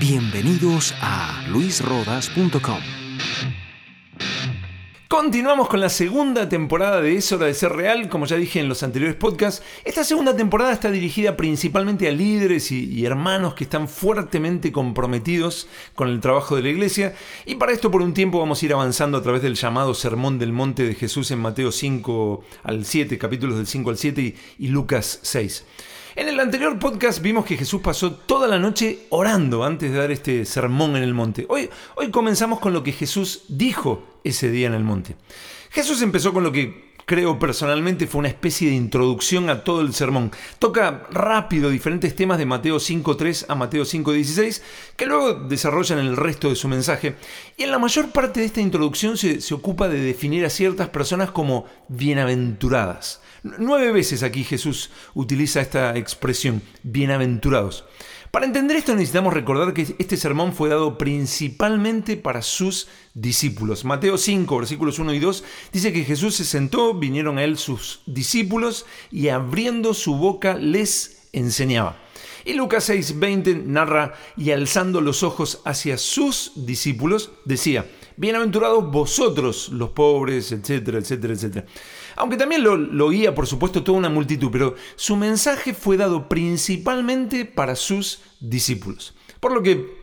Bienvenidos a luisrodas.com. Continuamos con la segunda temporada de Es hora de ser real, como ya dije en los anteriores podcasts. Esta segunda temporada está dirigida principalmente a líderes y, hermanos que están fuertemente comprometidos con el trabajo de la iglesia. Y para esto por un tiempo vamos a ir avanzando a través del llamado Sermón del Monte de Jesús en Mateo 5 al 7, capítulos del 5 al 7 y, y Lucas 6. En el anterior podcast vimos que Jesús pasó toda la noche orando antes de dar este sermón en el monte. Hoy, hoy comenzamos con lo que Jesús dijo ese día en el monte. Jesús empezó con lo que creo personalmente fue una especie de introducción a todo el sermón. Toca rápido diferentes temas de Mateo 5.3 a Mateo 5.16 que luego desarrollan el resto de su mensaje. Y en la mayor parte de esta introducción se, se ocupa de definir a ciertas personas como bienaventuradas. Nueve veces aquí Jesús utiliza esta expresión, bienaventurados. Para entender esto necesitamos recordar que este sermón fue dado principalmente para sus discípulos. Mateo 5, versículos 1 y 2 dice que Jesús se sentó, vinieron a él sus discípulos y abriendo su boca les enseñaba. Y Lucas 6, 20 narra, y alzando los ojos hacia sus discípulos, decía, bienaventurados vosotros los pobres, etcétera, etcétera, etcétera. Aunque también lo, oía, por supuesto, toda una multitud, pero su mensaje fue dado principalmente para sus discípulos. Por lo que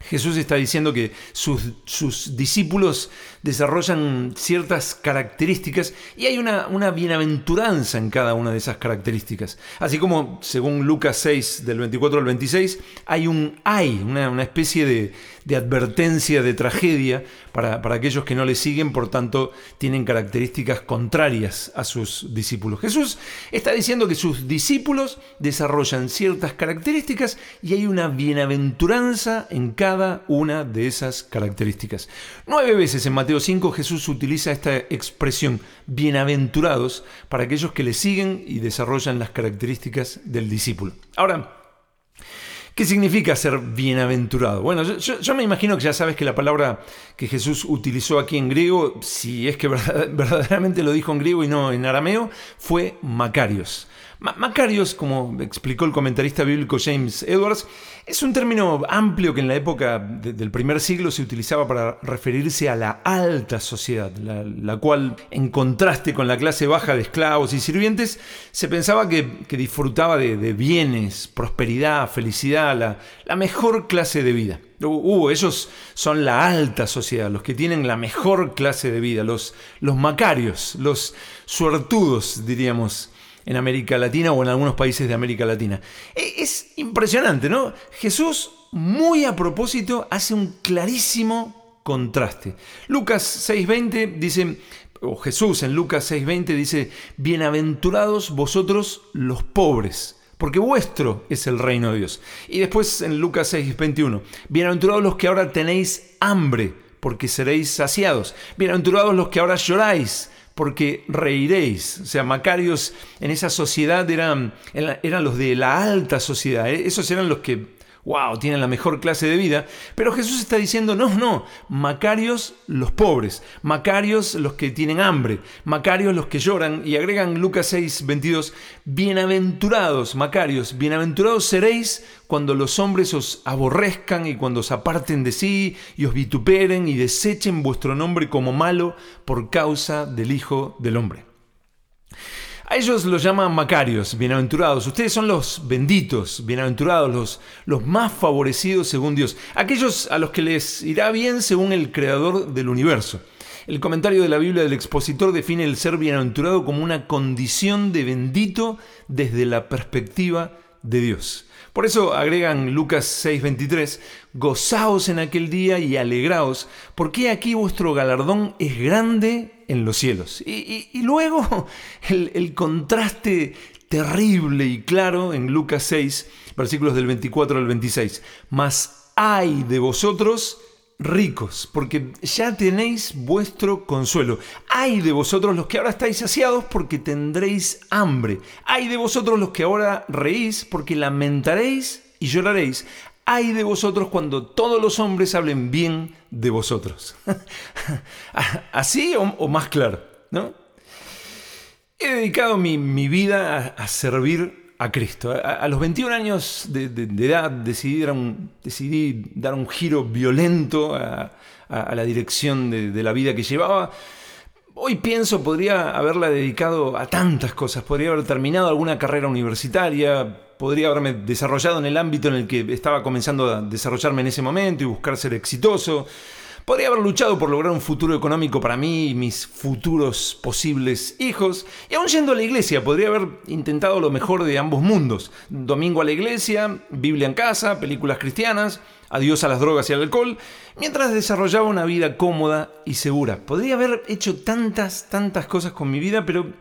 Jesús está diciendo que sus, discípulos desarrollan ciertas características y hay una, bienaventuranza en cada una de esas características. Así como, según Lucas 6, del 24 al 26, hay un hay, una, especie de, advertencia, de tragedia para, para, aquellos que no le siguen, por tanto tienen características contrarias a sus discípulos. Jesús está diciendo que sus discípulos desarrollan ciertas características y hay una bienaventuranza en cada una de esas características. Nueve veces en Mateo 5 Jesús utiliza esta expresión, bienaventurados, para aquellos que le siguen y desarrollan las características del discípulo. Ahora, ¿Qué significa ser bienaventurado? Bueno, yo, me imagino que ya sabes que la palabra que Jesús utilizó aquí en griego, si es que verdaderamente lo dijo en griego y no en arameo, fue Macarios. Macarios, como explicó el comentarista bíblico James Edwards, es un término amplio que en la época del primer siglo se utilizaba para referirse a la alta sociedad, la, cual, en contraste con la clase baja de esclavos y sirvientes, se pensaba que, disfrutaba de, bienes, prosperidad, felicidad, la, mejor clase de vida. Uh, ellos son la alta sociedad, los que tienen la mejor clase de vida, los macarios, los suertudos, diríamos en América Latina o en algunos países de América Latina. E, es impresionante, ¿no? Jesús, muy a propósito, hace un clarísimo contraste. Lucas 6:20 dice, o Jesús en Lucas 6:20 dice, bienaventurados vosotros los pobres porque vuestro es el reino de Dios. Y después en Lucas 6:21, bienaventurados los que ahora tenéis hambre, porque seréis saciados. Bienaventurados los que ahora lloráis, porque reiréis. O sea, Macarios en esa sociedad eran, eran los de la alta sociedad. ¿eh? Esos eran los que wow, tienen la mejor clase de vida, pero Jesús está diciendo, no, no, Macarios los pobres, Macarios los que tienen hambre, Macarios los que lloran, y agregan Lucas 6, 22, bienaventurados, Macarios, bienaventurados seréis cuando los hombres os aborrezcan y cuando os aparten de sí y os vituperen y desechen vuestro nombre como malo por causa del Hijo del Hombre. A ellos los llaman macarios, bienaventurados. Ustedes son los benditos, bienaventurados, los, los más favorecidos según Dios. Aquellos a los que les irá bien según el creador del universo. El comentario de la Biblia del expositor define el ser bienaventurado como una condición de bendito desde la perspectiva Por eso agregan Lucas 6:23, gozaos en aquel día y alegraos, porque aquí vuestro galardón es grande en los cielos. Y, luego el, el contraste terrible y claro en Lucas 6, versículos del 24 al 26. Mas hay de vosotros ricos, porque ya tenéis vuestro consuelo. Hay de vosotros los que ahora estáis saciados, porque tendréis hambre. Hay de vosotros los que ahora reís, porque lamentaréis y lloraréis. Hay de vosotros cuando todos los hombres hablen bien de vosotros. ¿Así o, más claro? ¿no? He dedicado mi, vida a servir a Cristo. A, los 21 años de, edad decidí dar, un, decidí dar, un, giro violento a, la dirección de, la vida que llevaba. Hoy pienso, podría haberla dedicado a tantas cosas. Podría haber terminado alguna carrera universitaria, podría haberme desarrollado en el ámbito en el que estaba comenzando a desarrollarme en ese momento y buscar ser exitoso. Podría haber luchado por lograr un futuro económico para mí y mis futuros posibles hijos. Y aún yendo a la iglesia, podría haber intentado lo mejor de ambos mundos. Domingo a la iglesia, Biblia en casa, películas cristianas, adiós a las drogas y al alcohol, mientras desarrollaba una vida cómoda y segura. Podría haber hecho tantas, tantas cosas con mi vida, pero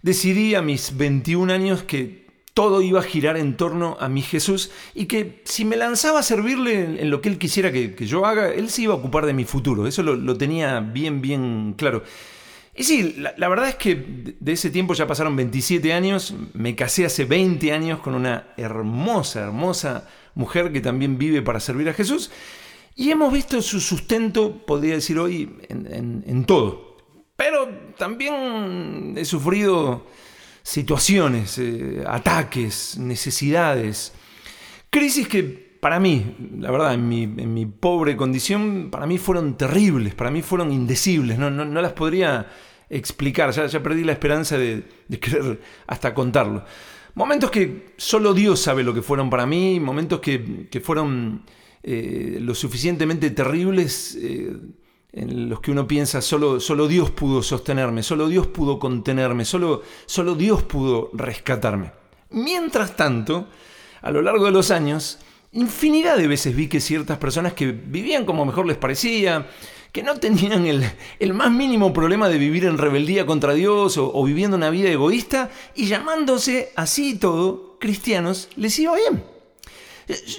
decidí a mis 21 años que todo iba a girar en torno a mi Jesús y que si me lanzaba a servirle en, lo que Él quisiera que, yo haga, Él se iba a ocupar de mi futuro. Eso lo, tenía bien, bien claro. Y sí, la, verdad es que de ese tiempo ya pasaron 27 años, me casé hace 20 años con una hermosa, hermosa mujer que también vive para servir a Jesús y hemos visto su sustento, podría decir hoy, en todo. Pero también he sufrido situaciones, eh, ataques, necesidades, crisis que para mí, la verdad, en mi, pobre condición, para mí fueron terribles, para mí fueron indecibles, no, las podría explicar, ya, ya, perdí la esperanza de, querer hasta contarlo. Momentos que solo Dios sabe lo que fueron para mí, momentos que, fueron eh, lo suficientemente terribles. Eh, en los que uno piensa, solo, solo Dios pudo sostenerme, solo Dios pudo contenerme, solo, solo Dios pudo rescatarme. Mientras tanto, a lo largo de los años, infinidad de veces vi que ciertas personas que vivían como mejor les parecía, que no tenían el, más mínimo problema de vivir en rebeldía contra Dios o, viviendo una vida egoísta y llamándose así todo cristianos, les iba bien.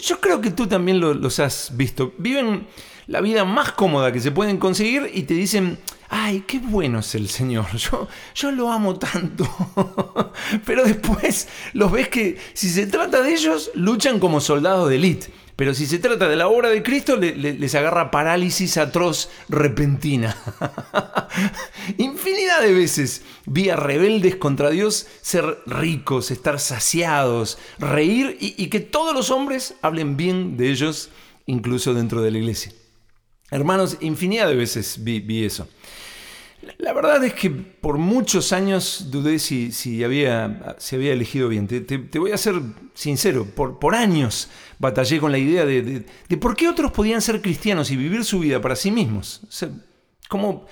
Yo creo que tú también los has visto. Viven la vida más cómoda que se pueden conseguir y te dicen, ay, qué bueno es el Señor, yo, yo lo amo tanto. Pero después los ves que si se trata de ellos, luchan como soldados de élite. Pero si se trata de la obra de Cristo, les agarra parálisis atroz repentina. Infinidad de veces vi a rebeldes contra Dios ser ricos, estar saciados, reír y que todos los hombres hablen bien de ellos, incluso dentro de la iglesia. Hermanos, infinidad de veces vi, eso. La verdad es que por muchos años dudé si, había, había, elegido bien. Te, voy a ser sincero, por, por, años batallé con la idea de, por qué otros podían ser cristianos y vivir su vida para sí mismos. ¿cómo,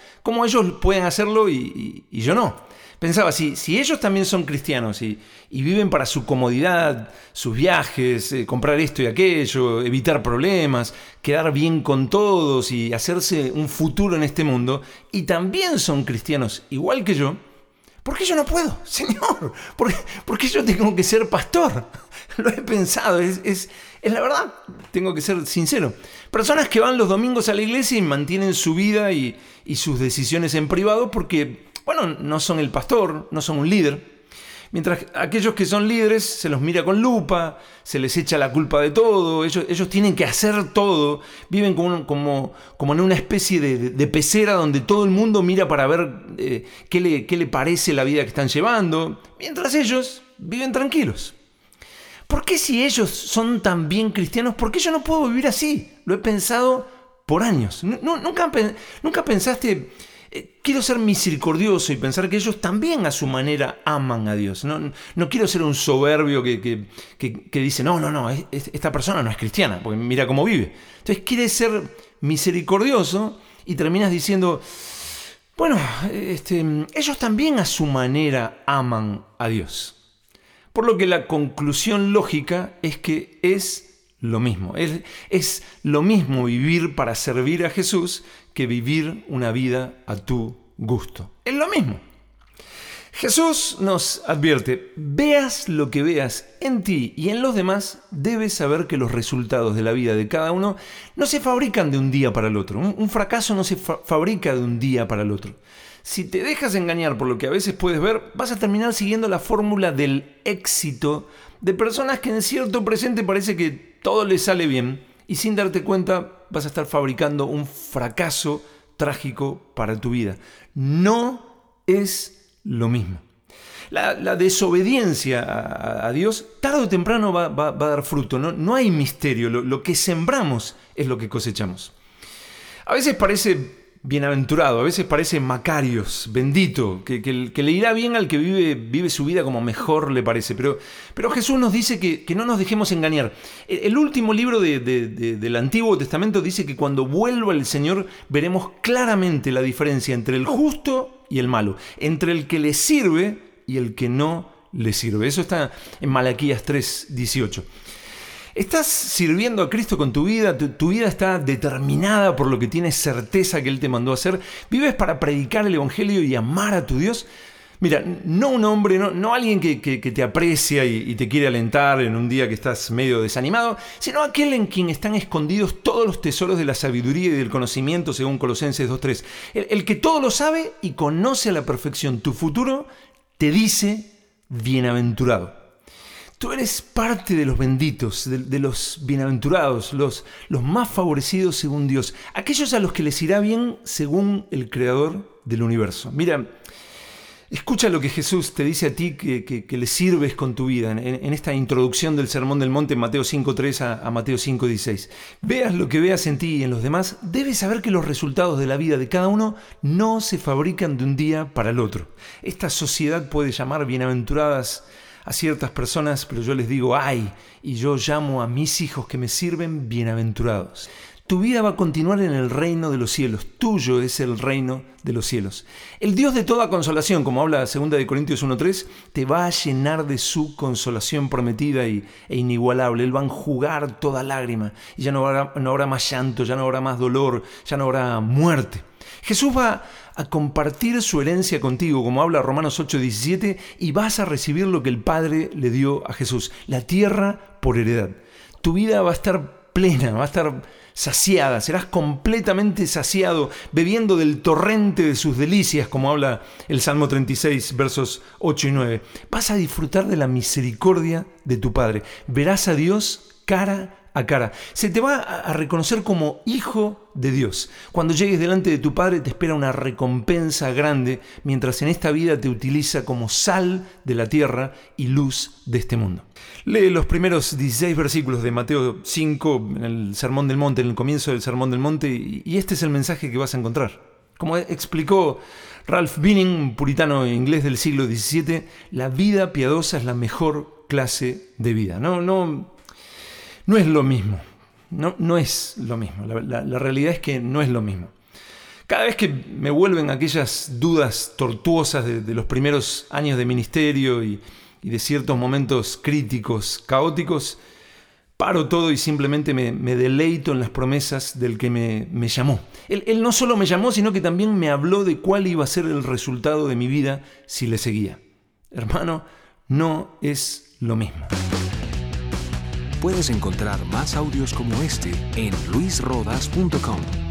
ellos pueden hacerlo y yo no? Pensaba, si, si ellos también son cristianos y, viven para su comodidad, sus viajes, eh, comprar esto y aquello, evitar problemas, quedar bien con todos y hacerse un futuro en este mundo, y también son cristianos igual que yo, ¿por qué yo no puedo? Señor, ¿por qué, yo tengo que ser pastor? Lo he pensado, es, es, la verdad, tengo que ser sincero. Personas que van los domingos a la iglesia y mantienen su vida y, y sus decisiones en privado porque bueno, no son el pastor, no son un líder. Mientras aquellos que son líderes se los mira con lupa, se les echa la culpa de todo, ellos, ellos tienen que hacer todo, viven como, como, como en una especie de, pecera donde todo el mundo mira para ver eh, qué, le, qué le parece la vida que están llevando, mientras ellos viven tranquilos. ¿Por qué si ellos son tan bien cristianos, por qué yo no puedo vivir así? Lo he pensado por años. ¿Nunca, nunca pensaste eh, quiero ser misericordioso y pensar que ellos también a su manera aman a Dios. No, no quiero ser un soberbio que, que, dice, no, no, no, esta persona no es cristiana, porque mira cómo vive. Entonces quieres ser misericordioso y terminas diciendo, bueno, este, ellos también a su manera aman a Dios. Por lo que la conclusión lógica es que es lo mismo. Es, es, lo mismo vivir para servir a Jesús que vivir una vida a tu gusto. Es lo mismo. Jesús nos advierte, veas lo que veas en ti y en los demás, debes saber que los resultados de la vida de cada uno no se fabrican de un día para el otro. Un, fracaso no se fabrica de un día para el otro. Si te dejas engañar por lo que a veces puedes ver, vas a terminar siguiendo la fórmula del éxito de personas que en cierto presente parece que todo les sale bien y sin darte cuenta vas a estar fabricando un fracaso trágico para tu vida. No es lo mismo. La, desobediencia a, Dios, tarde o temprano va, a dar fruto. No, no hay misterio. lo que sembramos es lo que cosechamos. A veces parece bienaventurado, a veces parece Macarios, bendito, que, le irá bien al que vive, su vida como mejor le parece. Pero, pero Jesús nos dice que, no nos dejemos engañar. El, último libro del Antiguo Testamento dice que cuando vuelva el Señor veremos claramente la diferencia entre el justo y el malo, entre el que le sirve y el que no le sirve. Eso está en Malaquías 3, 18. ¿Estás sirviendo a Cristo con tu vida? ¿Tu, vida está determinada por lo que tienes certeza que Él te mandó a hacer? ¿Vives para predicar el Evangelio y amar a tu Dios? Mira, no un hombre, no, alguien que, te aprecia y, te quiere alentar en un día que estás medio desanimado, sino aquel en quien están escondidos todos los tesoros de la sabiduría y del conocimiento, según Colosenses 2.3. El, el que todo lo sabe y conoce a la perfección tu futuro, te dice bienaventurado. Tú eres parte de los benditos, de, los bienaventurados, los, más favorecidos según Dios, aquellos a los que les irá bien según el Creador del universo. Mira, escucha lo que Jesús te dice a ti que, le sirves con tu vida en, esta introducción del Sermón del Monte, Mateo 5.3 a, a Mateo 5.16. Veas lo que veas en ti y en los demás, debes saber que los resultados de la vida de cada uno no se fabrican de un día para el otro. Esta sociedad puede llamar bienaventuradas a ciertas personas, pero yo les digo, ay, y yo llamo a mis hijos que me sirven bienaventurados. Tu vida va a continuar en el reino de los cielos. Tuyo es el reino de los cielos. El Dios de toda consolación, como habla 2 de Corintios 1.3, te va a llenar de su consolación prometida y, e inigualable. Él va a enjugar toda lágrima. Y ya no habrá, no habrá más llanto, ya no habrá más dolor, ya no habrá muerte. Jesús va a compartir su herencia contigo, como habla Romanos 8:17, y vas a recibir lo que el Padre le dio a Jesús, la tierra por heredad. Tu vida va a estar plena, va a estar saciada, serás completamente saciado, bebiendo del torrente de sus delicias, como habla el Salmo 36, versos 8 y 9. Vas a disfrutar de la misericordia de tu Padre. Verás a Dios cara cara. Se te va a reconocer como hijo de Dios. Cuando llegues delante de tu Padre te espera una recompensa grande, mientras en esta vida te utiliza como sal de la tierra y luz de este mundo. Lee los primeros 16 versículos de Mateo 5 en el Sermón del Monte, en el comienzo del Sermón del Monte, y este es el mensaje que vas a encontrar. Como explicó Ralph Binning, un puritano inglés del siglo XVII, la vida piadosa es la mejor clase de vida. No, no, no es lo mismo. No, no es lo mismo. La, realidad es que no es lo mismo. Cada vez que me vuelven aquellas dudas tortuosas de, los primeros años de ministerio y, de ciertos momentos críticos, caóticos, paro todo y simplemente me, deleito en las promesas del que me, llamó. Él, él, no solo me llamó, sino que también me habló de cuál iba a ser el resultado de mi vida si le seguía. Hermano, no es lo mismo. Puedes encontrar más audios como este en luisrodas.com.